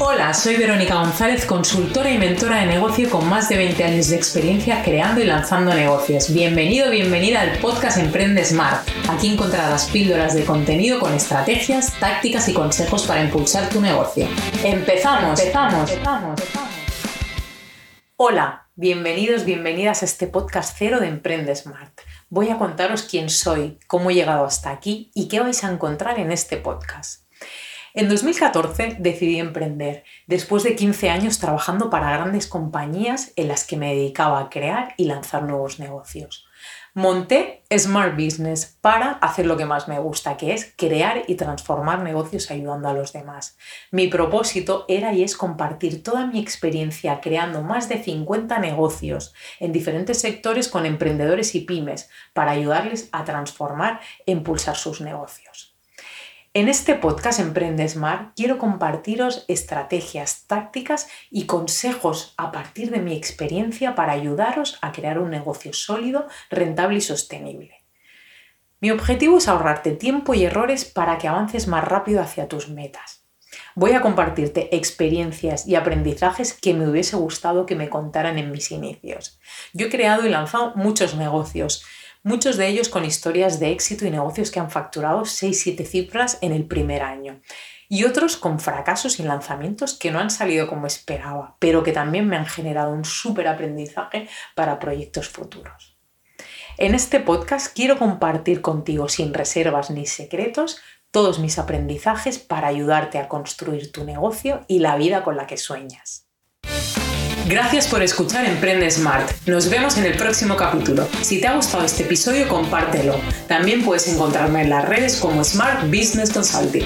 Hola, soy Verónica González, consultora y mentora de negocio con más de 20 años de experiencia creando y lanzando negocios. Bienvenido, bienvenida al podcast Emprende Smart. Aquí encontrarás píldoras de contenido con estrategias, tácticas y consejos para impulsar tu negocio. Empezamos, empezamos, empezamos. Hola, bienvenidos, bienvenidas a este podcast cero de Emprende Smart. Voy a contaros quién soy, cómo he llegado hasta aquí y qué vais a encontrar en este podcast. En 2014 decidí emprender, después de 15 años trabajando para grandes compañías en las que me dedicaba a crear y lanzar nuevos negocios. Monté Smart Business para hacer lo que más me gusta, que es crear y transformar negocios ayudando a los demás. Mi propósito era y es compartir toda mi experiencia creando más de 50 negocios en diferentes sectores con emprendedores y pymes para ayudarles a transformar e impulsar sus negocios. En este podcast Emprende Smart quiero compartiros estrategias, tácticas y consejos a partir de mi experiencia para ayudaros a crear un negocio sólido, rentable y sostenible. Mi objetivo es ahorrarte tiempo y errores para que avances más rápido hacia tus metas. Voy a compartirte experiencias y aprendizajes que me hubiese gustado que me contaran en mis inicios. Yo he creado y lanzado muchos negocios, muchos de ellos con historias de éxito y negocios que han facturado 6-7 cifras en el primer año. Y otros con fracasos y lanzamientos que no han salido como esperaba, pero que también me han generado un súper aprendizaje para proyectos futuros. En este podcast quiero compartir contigo sin reservas ni secretos todos mis aprendizajes para ayudarte a construir tu negocio y la vida con la que sueñas. Gracias por escuchar Emprende Smart. Nos vemos en el próximo capítulo. Si te ha gustado este episodio, compártelo. También puedes encontrarme en las redes como Smart Business Consulting.